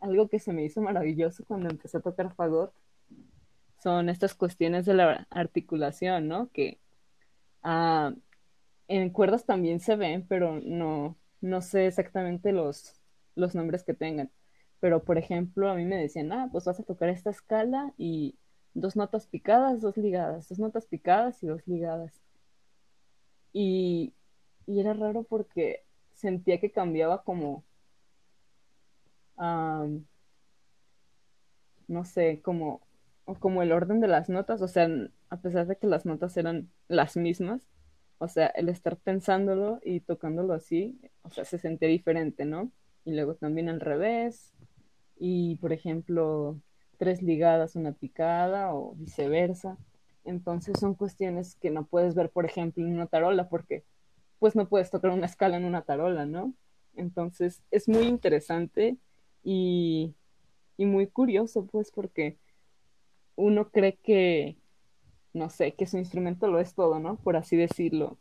algo que se me hizo maravilloso cuando empecé a tocar fagot son estas cuestiones de la articulación, ¿no? Que ah, en cuerdas también se ven, pero no, no sé exactamente los, los nombres que tengan. Pero, por ejemplo, a mí me decían, ah, pues vas a tocar esta escala y dos notas picadas, dos ligadas, dos notas picadas y dos ligadas. Y, y era raro porque sentía que cambiaba como no sé, como como el orden de las notas, o sea, a pesar de que las notas eran las mismas, o sea, el estar pensándolo y tocándolo así, o sea, se sentía diferente, ¿no? Y luego también al revés, y por ejemplo, tres ligadas, una picada o viceversa. Entonces son cuestiones que no puedes ver, por ejemplo, en una tarola, porque pues no puedes tocar una escala en una tarola, ¿no? Entonces es muy interesante y, y muy curioso, pues, porque uno cree que, no sé, que su instrumento lo es todo, ¿no? Por así decirlo.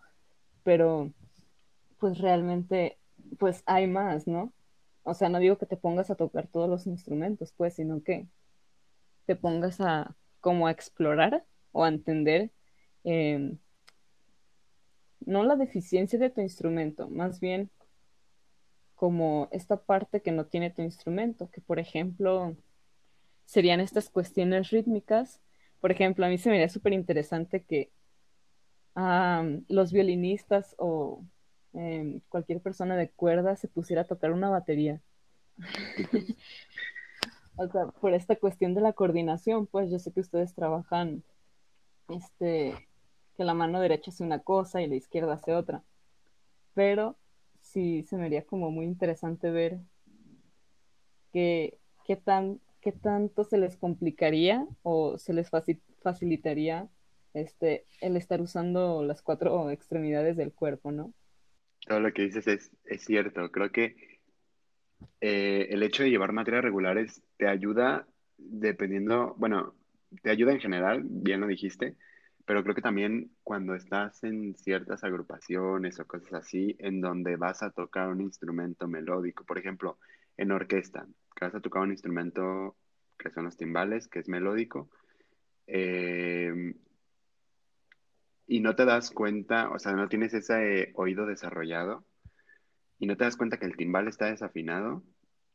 Pero, pues realmente, pues hay más, ¿no? O sea, no digo que te pongas a tocar todos los instrumentos, pues, sino que te pongas a como a explorar o a entender eh, no la deficiencia de tu instrumento, más bien como esta parte que no tiene tu instrumento, que por ejemplo serían estas cuestiones rítmicas. Por ejemplo, a mí se me haría súper interesante que um, los violinistas o eh, cualquier persona de cuerda se pusiera a tocar una batería. o sea, por esta cuestión de la coordinación, pues yo sé que ustedes trabajan, este, que la mano derecha hace una cosa y la izquierda hace otra, pero sí se me haría como muy interesante ver qué, tan, qué tanto se les complicaría o se les facilitaría este, el estar usando las cuatro extremidades del cuerpo, ¿no? Todo lo que dices es, es cierto. Creo que eh, el hecho de llevar materias regulares te ayuda dependiendo, bueno, te ayuda en general, bien lo dijiste, pero creo que también cuando estás en ciertas agrupaciones o cosas así, en donde vas a tocar un instrumento melódico, por ejemplo, en orquesta, que vas a tocar un instrumento que son los timbales, que es melódico, eh, y no te das cuenta, o sea, no tienes ese oído desarrollado, y no te das cuenta que el timbal está desafinado,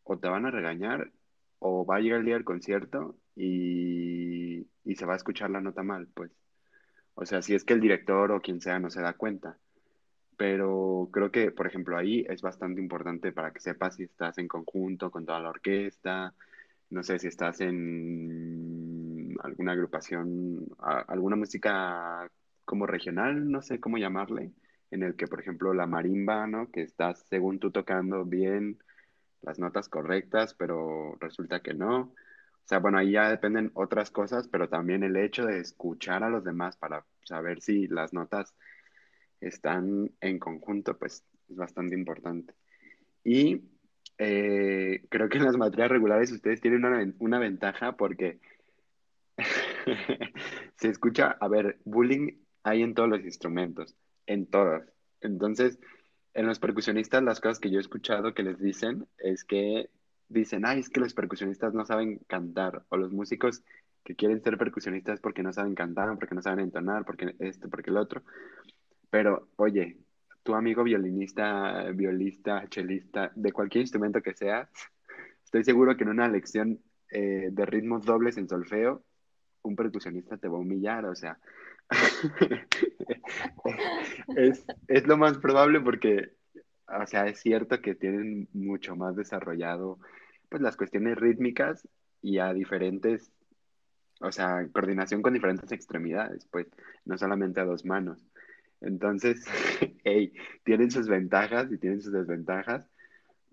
o te van a regañar, o va a llegar el día del concierto y, se va a escuchar la nota mal, pues. O sea, si es que el director o quien sea no se da cuenta. Pero creo que, por ejemplo, ahí es bastante importante para que sepas si estás en conjunto con toda la orquesta, no sé si estás en alguna agrupación, alguna música como regional, no sé cómo llamarle, en el que, por ejemplo, la marimba, ¿no? Que estás, según tú, tocando bien las notas correctas, pero resulta que no. Sea, bueno, ahí ya dependen otras cosas, pero también el hecho de escuchar a los demás para saber si las notas están en conjunto, pues es bastante importante. Y eh, creo que en las materias regulares ustedes tienen una, una ventaja porque se escucha, a ver, bullying hay en todos los instrumentos en todas. Entonces, en los percusionistas, las cosas que yo he escuchado que les dicen es que dicen, ay, es que los percusionistas no saben cantar, o los músicos que quieren ser percusionistas porque no saben cantar, porque no saben entonar, porque esto, porque el otro. Pero, oye, tu amigo violinista, violista, chelista, de cualquier instrumento que seas, estoy seguro que en una lección eh, de ritmos dobles en solfeo, un percusionista te va a humillar, o sea, es, es, lo más probable porque, o sea, es cierto que tienen mucho más desarrollado pues las cuestiones rítmicas y a diferentes, o sea, coordinación con diferentes extremidades, pues, no solamente a dos manos. Entonces, hey, tienen sus ventajas y tienen sus desventajas,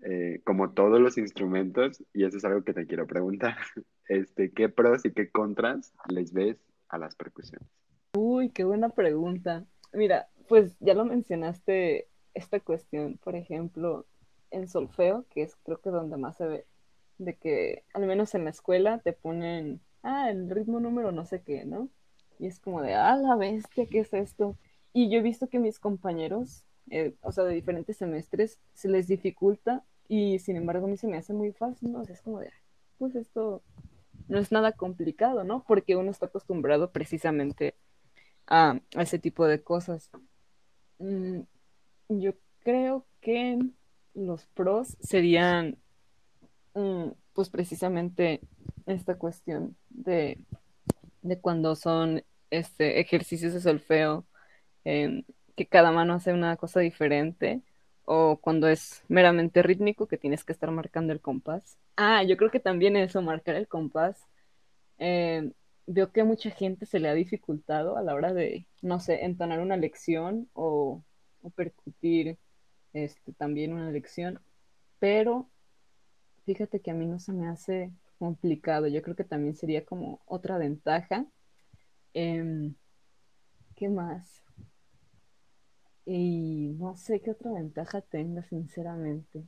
eh, como todos los instrumentos, y eso es algo que te quiero preguntar. Este, ¿Qué pros y qué contras les ves a las percusiones? Uy, qué buena pregunta. Mira, pues ya lo mencionaste, esta cuestión, por ejemplo, en solfeo, que es creo que donde más se ve, de que al menos en la escuela te ponen, ah, el ritmo número no sé qué, ¿no? Y es como de, ah, la bestia, ¿qué es esto? Y yo he visto que mis compañeros, eh, o sea, de diferentes semestres, se les dificulta y sin embargo a mí se me hace muy fácil, ¿no? Es como de, pues esto no es nada complicado, ¿no? Porque uno está acostumbrado precisamente a, ese tipo de cosas. Mm, yo creo que los pros serían, pues precisamente esta cuestión de, de cuando son este, ejercicios de solfeo, que cada mano hace una cosa diferente, o cuando es meramente rítmico, que tienes que estar marcando el compás. Ah, yo creo que también eso, marcar el compás, eh, veo que a mucha gente se le ha dificultado a la hora de, no sé, entonar una lección o, o percutir este, también una lección, pero fíjate que a mí no se me hace complicado. Yo creo que también sería como otra ventaja. Eh, ¿Qué más? Y no sé qué otra ventaja tenga, sinceramente.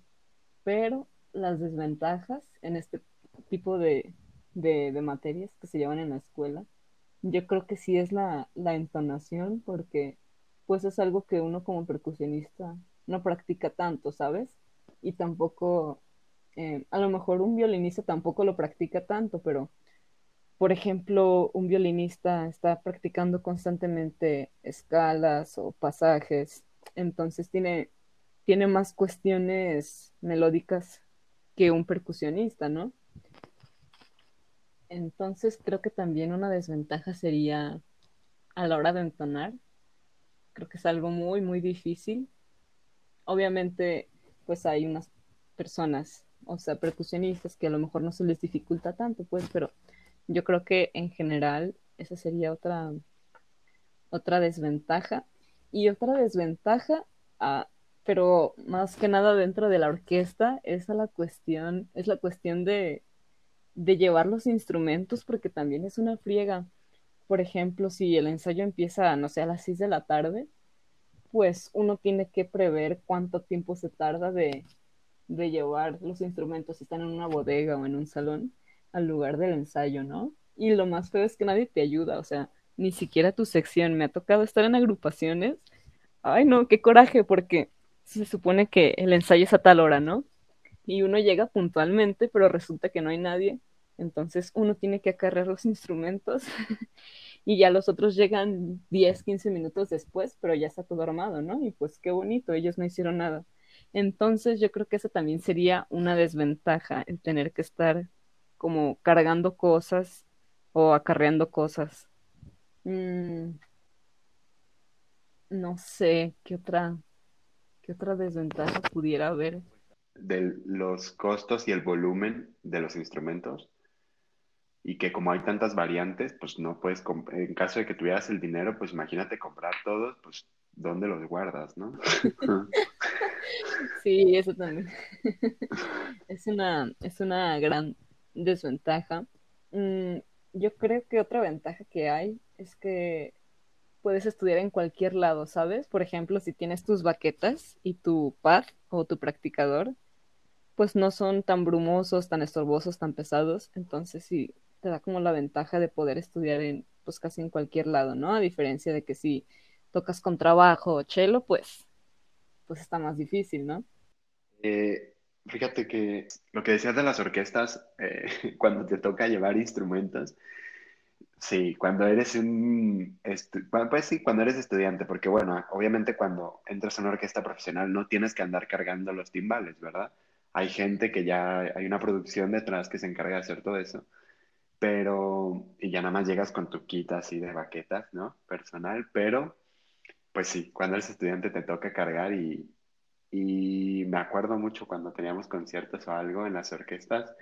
Pero las desventajas en este tipo de, de, de materias que se llevan en la escuela, yo creo que sí es la, la entonación, porque pues es algo que uno como percusionista no practica tanto, ¿sabes? Y tampoco, eh, a lo mejor un violinista tampoco lo practica tanto, pero por ejemplo, un violinista está practicando constantemente escalas o pasajes, entonces tiene, tiene más cuestiones melódicas que un percusionista, ¿no? Entonces creo que también una desventaja sería a la hora de entonar. Creo que es algo muy, muy difícil. Obviamente, pues hay unas personas, o sea, percusionistas que a lo mejor no se les dificulta tanto, pues, pero yo creo que en general esa sería otra, otra desventaja. Y otra desventaja, ah, pero más que nada dentro de la orquesta, es la cuestión, es la cuestión de, de llevar los instrumentos, porque también es una friega. Por ejemplo, si el ensayo empieza, no sé, a las 6 de la tarde, pues uno tiene que prever cuánto tiempo se tarda de, de llevar los instrumentos, si están en una bodega o en un salón al lugar del ensayo, ¿no? Y lo más feo es que nadie te ayuda, o sea, ni siquiera tu sección. Me ha tocado estar en agrupaciones. Ay, no, qué coraje, porque se supone que el ensayo es a tal hora, ¿no? Y uno llega puntualmente, pero resulta que no hay nadie. Entonces uno tiene que acarrear los instrumentos y ya los otros llegan 10, 15 minutos después, pero ya está todo armado, ¿no? Y pues qué bonito, ellos no hicieron nada. Entonces yo creo que eso también sería una desventaja, el tener que estar como cargando cosas o acarreando cosas. Mm, no sé qué otra, qué otra desventaja pudiera haber. De los costos y el volumen de los instrumentos. Y que como hay tantas variantes, pues no puedes, en caso de que tuvieras el dinero, pues imagínate comprar todos, pues ¿dónde los guardas, no? sí, eso también. es una, es una gran desventaja. Mm, yo creo que otra ventaja que hay es que puedes estudiar en cualquier lado, ¿sabes? Por ejemplo, si tienes tus baquetas y tu pad o tu practicador, pues no son tan brumosos, tan estorbosos, tan pesados, entonces sí te da como la ventaja de poder estudiar en pues casi en cualquier lado, ¿no? A diferencia de que si tocas con trabajo o chelo, pues pues está más difícil, ¿no? Eh, Fíjate que lo que decías de las orquestas, eh, cuando te toca llevar instrumentos, sí, cuando eres un, pues sí, cuando eres estudiante, porque bueno, obviamente cuando entras a una orquesta profesional no tienes que andar cargando los timbales, ¿verdad? Hay gente que ya, hay una producción detrás que se encarga de hacer todo eso, pero, y ya nada más llegas con tu kit así de baquetas, ¿no? Personal, pero, pues sí, cuando eres estudiante te toca cargar y, y me acuerdo mucho cuando teníamos conciertos o algo en las orquestas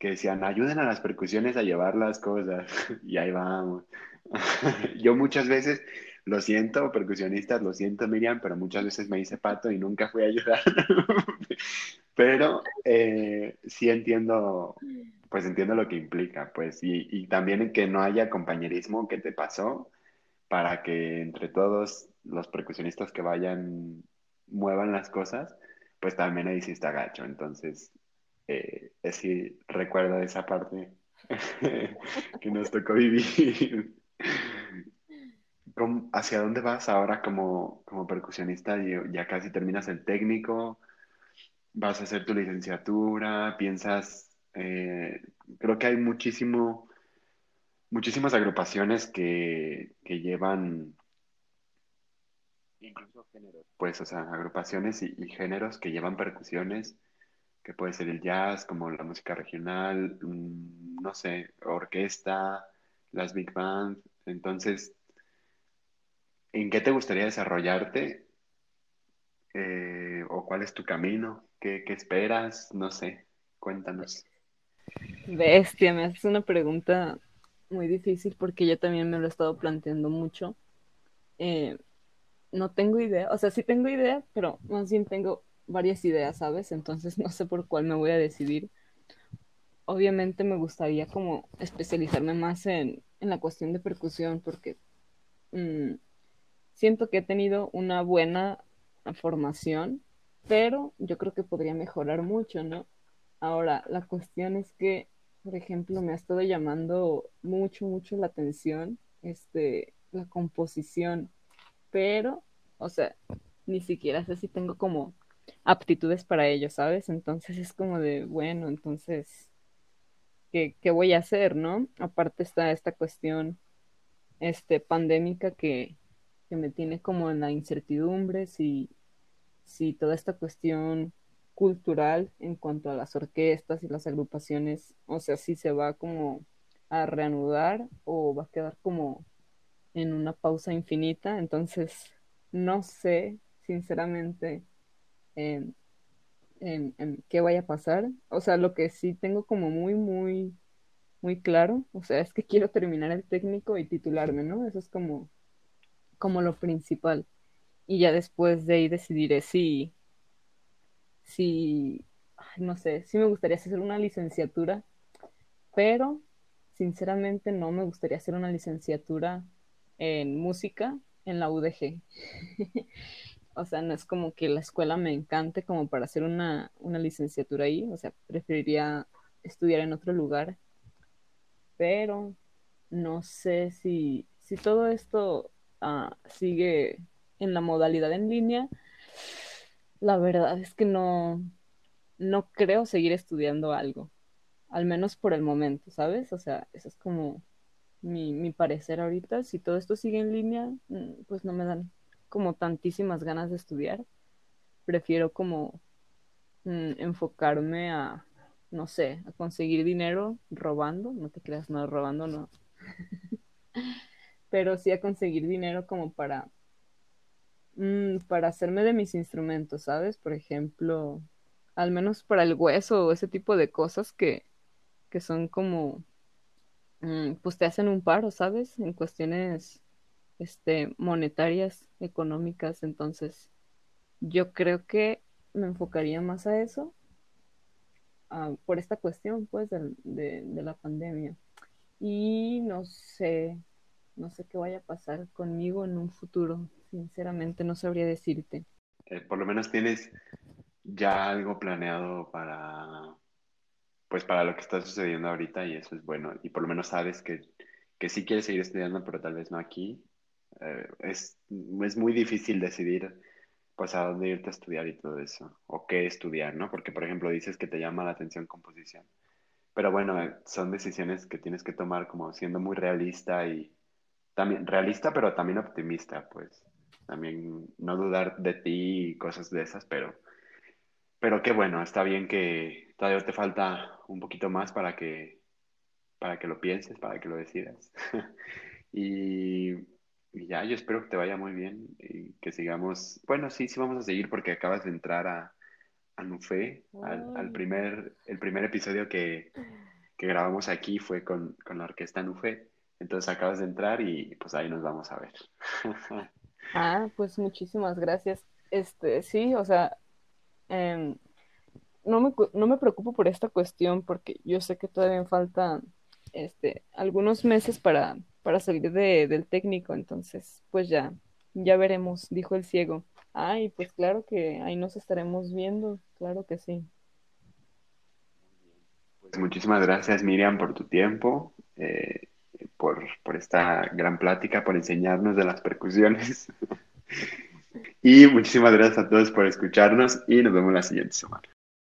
que decían, ayuden a las percusiones a llevar las cosas. y ahí vamos. Yo muchas veces lo siento, percusionistas, lo siento, Miriam, pero muchas veces me hice pato y nunca fui a ayudar. pero eh, sí entiendo, pues entiendo lo que implica, pues, y, y también que no haya compañerismo que te pasó para que entre todos los percusionistas que vayan muevan las cosas, pues también ahí sí está gacho. Entonces, eh, sí recuerdo esa parte que nos tocó vivir. ¿Hacia dónde vas ahora como, como percusionista? Ya casi terminas el técnico, vas a hacer tu licenciatura, piensas, eh, creo que hay muchísimo, muchísimas agrupaciones que, que llevan incluso géneros, pues, o sea, agrupaciones y, géneros que llevan percusiones, que puede ser el jazz, como la música regional, mm, no sé, orquesta, las big bands. Entonces, ¿en qué te gustaría desarrollarte? Eh, ¿O cuál es tu camino? ¿Qué, ¿Qué esperas? No sé, cuéntanos. Bestia, me haces una pregunta muy difícil porque yo también me lo he estado planteando mucho. Eh, no tengo idea, o sea, sí tengo idea, pero más bien tengo varias ideas, ¿sabes? Entonces no sé por cuál me voy a decidir. Obviamente me gustaría como especializarme más en, en la cuestión de percusión porque mmm, siento que he tenido una buena formación, pero yo creo que podría mejorar mucho, ¿no? Ahora, la cuestión es que, por ejemplo, me ha estado llamando mucho, mucho la atención este, la composición, pero, o sea, ni siquiera sé si tengo como aptitudes para ello, ¿sabes? Entonces es como de, bueno, entonces, ¿qué, qué voy a hacer, no? Aparte está esta cuestión este, pandémica que, que me tiene como en la incertidumbre si, si toda esta cuestión cultural en cuanto a las orquestas y las agrupaciones, o sea, si se va como a reanudar o va a quedar como en una pausa infinita. Entonces, no sé, sinceramente, en, qué vaya a pasar. O sea, lo que sí tengo como muy, muy, muy claro, o sea, es que quiero terminar el técnico y titularme, ¿no? Eso es como, como lo principal. Y ya después de ahí decidiré si, si, no sé, si me gustaría hacer una licenciatura, pero sinceramente no me gustaría hacer una licenciatura en música en la UDG. o sea, no es como que la escuela me encante como para hacer una, una licenciatura ahí, o sea, preferiría estudiar en otro lugar, pero no sé si, si todo esto uh, sigue en la modalidad en línea, la verdad es que no, no creo seguir estudiando algo, al menos por el momento, ¿sabes? O sea, eso es como mi, mi parecer ahorita. Si todo esto sigue en línea, mm, pues no me dan como tantísimas ganas de estudiar. Prefiero como mm, enfocarme a, no sé, a conseguir dinero robando. No te creas, no, robando no. Pero sí a conseguir dinero como para, mm, para hacerme de mis instrumentos, ¿sabes? Por ejemplo, al menos para el hueso o ese tipo de cosas que, que son como Mm, pues te hacen un paro, ¿sabes? En cuestiones este, monetarias, económicas. Entonces, yo creo que me enfocaría más a eso uh, por esta cuestión, pues, de, de, de, la pandemia. Y no sé, no sé qué vaya a pasar conmigo en un futuro. Sinceramente, no sabría decirte. Eh, por lo menos tienes ya algo planeado para pues para lo que está sucediendo ahorita y eso es bueno. Y por lo menos sabes que, que sí quieres seguir estudiando, pero tal vez no aquí. Eh, es, es muy difícil decidir pues a dónde irte a estudiar y todo eso, o qué estudiar, ¿no? Porque, por ejemplo, dices que te llama la atención composición. Pero bueno, eh, son decisiones que tienes que tomar como siendo muy realista y también realista, pero también optimista, pues. También no dudar de ti y cosas de esas, pero pero qué bueno, está bien que todavía te falta un poquito más para que, para que lo pienses, para que lo decidas. y, y, ya, yo espero que te vaya muy bien y que sigamos. Bueno, sí, sí vamos a seguir porque acabas de entrar a, a Nufé, al, al, primer, el primer episodio que, que grabamos aquí fue con, con la orquesta Nufé. Entonces acabas de entrar y pues ahí nos vamos a ver. ah, pues muchísimas gracias. Este, sí, o sea, eh, no, me, no me preocupo por esta cuestión porque yo sé que todavía me faltan este, algunos meses para, para salir de, del técnico, entonces pues ya, ya veremos, dijo el ciego. Ay, pues claro que ahí nos estaremos viendo, claro que sí. Pues muchísimas gracias Miriam por tu tiempo, eh, por, por esta gran plática, por enseñarnos de las percusiones. Y muchísimas gracias a todos por escucharnos y nos vemos la siguiente semana.